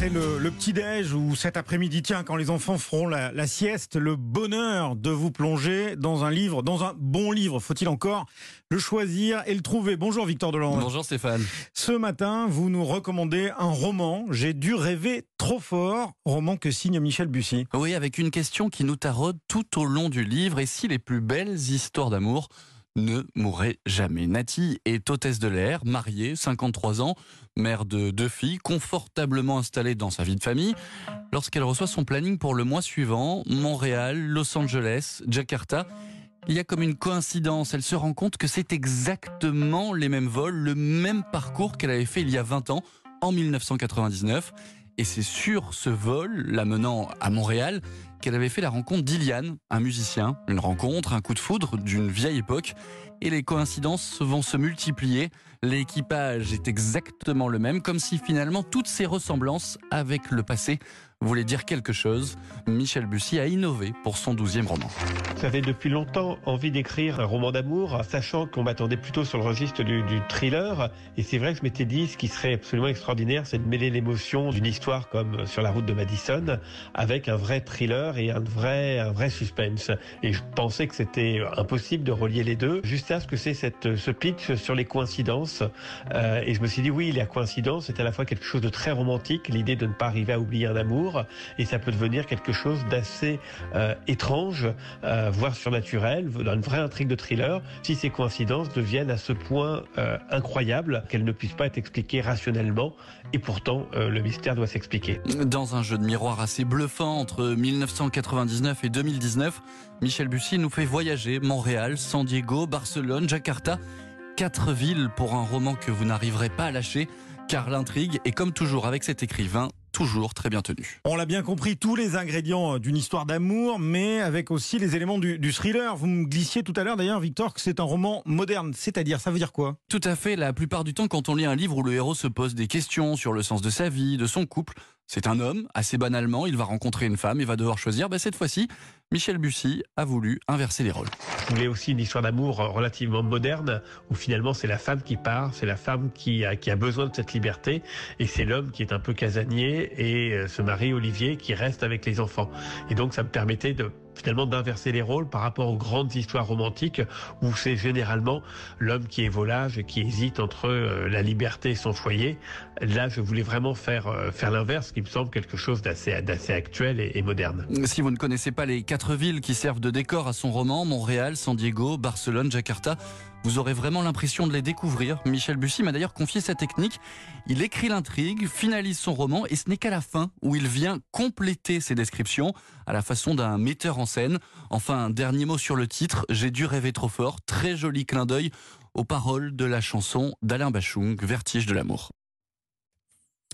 après le, le petit-déj ou cet après-midi, tiens, quand les enfants feront la, la sieste, le bonheur de vous plonger dans un livre, dans un bon livre. Faut-il encore le choisir et le trouver? Bonjour Victor Deland. Bonjour Stéphane. Ce matin, vous nous recommandez un roman, J'ai dû rêver trop fort, roman que signe Michel Bussy. Oui, avec une question qui nous taraude tout au long du livre. Et si les plus belles histoires d'amour ne mourrait jamais. Nati est hôtesse de l'air, mariée, 53 ans, mère de deux filles, confortablement installée dans sa vie de famille. Lorsqu'elle reçoit son planning pour le mois suivant, Montréal, Los Angeles, Jakarta, il y a comme une coïncidence. Elle se rend compte que c'est exactement les mêmes vols, le même parcours qu'elle avait fait il y a 20 ans, en 1999. Et c'est sur ce vol, l'amenant à Montréal, qu'elle avait fait la rencontre d'Iliane, un musicien. Une rencontre, un coup de foudre d'une vieille époque. Et les coïncidences vont se multiplier. L'équipage est exactement le même, comme si finalement toutes ces ressemblances avec le passé voulaient dire quelque chose. Michel Bussy a innové pour son douzième roman. J'avais depuis longtemps envie d'écrire un roman d'amour, sachant qu'on m'attendait plutôt sur le registre du, du thriller. Et c'est vrai que je m'étais dit, ce qui serait absolument extraordinaire, c'est de mêler l'émotion d'une histoire comme sur la route de Madison avec un vrai thriller et un vrai, un vrai suspense. Et je pensais que c'était impossible de relier les deux, jusqu'à ce que c'est ce pitch sur les coïncidences. Euh, et je me suis dit, oui, il y a coïncidence, c'est à la fois quelque chose de très romantique, l'idée de ne pas arriver à oublier un amour, et ça peut devenir quelque chose d'assez euh, étrange, euh, voire surnaturel, dans une vraie intrigue de thriller, si ces coïncidences deviennent à ce point incroyables qu'elles ne puissent pas être expliquées rationnellement, et pourtant le mystère doit s'expliquer. Dans un jeu de miroir assez bluffant entre 1999 et 2019, Michel Bussy nous fait voyager Montréal, San Diego, Barcelone, Jakarta. Quatre villes pour un roman que vous n'arriverez pas à lâcher, car l'intrigue est comme toujours avec cet écrivain toujours très bien tenu. On l'a bien compris, tous les ingrédients d'une histoire d'amour, mais avec aussi les éléments du, du thriller. Vous me glissiez tout à l'heure d'ailleurs, Victor, que c'est un roman moderne. C'est-à-dire, ça veut dire quoi? Tout à fait. La plupart du temps, quand on lit un livre où le héros se pose des questions sur le sens de sa vie, de son couple, c'est un homme, assez banalement, il va rencontrer une femme et va devoir choisir. Ben, cette fois-ci, Michel Bussy a voulu inverser les rôles. Je voulais aussi une histoire d'amour relativement moderne, où finalement c'est la femme qui part, c'est la femme qui a, qui a besoin de cette liberté, et c'est l'homme qui est un peu casanier, et euh, ce mari Olivier qui reste avec les enfants. Et donc ça me permettait de finalement d'inverser les rôles par rapport aux grandes histoires romantiques où c'est généralement l'homme qui est volage et qui hésite entre euh, la liberté et son foyer. Là, je voulais vraiment faire euh, faire l'inverse, qui me semble quelque chose d'assez actuel et moderne. Si vous ne connaissez pas les quatre villes qui servent de décor à son roman, Montréal, San Diego, Barcelone, Jakarta, vous aurez vraiment l'impression de les découvrir. Michel Bussy m'a d'ailleurs confié sa technique. Il écrit l'intrigue, finalise son roman et ce n'est qu'à la fin où il vient compléter ses descriptions à la façon d'un metteur en scène. Enfin, dernier mot sur le titre, J'ai dû rêver trop fort, très joli clin d'œil aux paroles de la chanson d'Alain Bachung, Vertige de l'amour.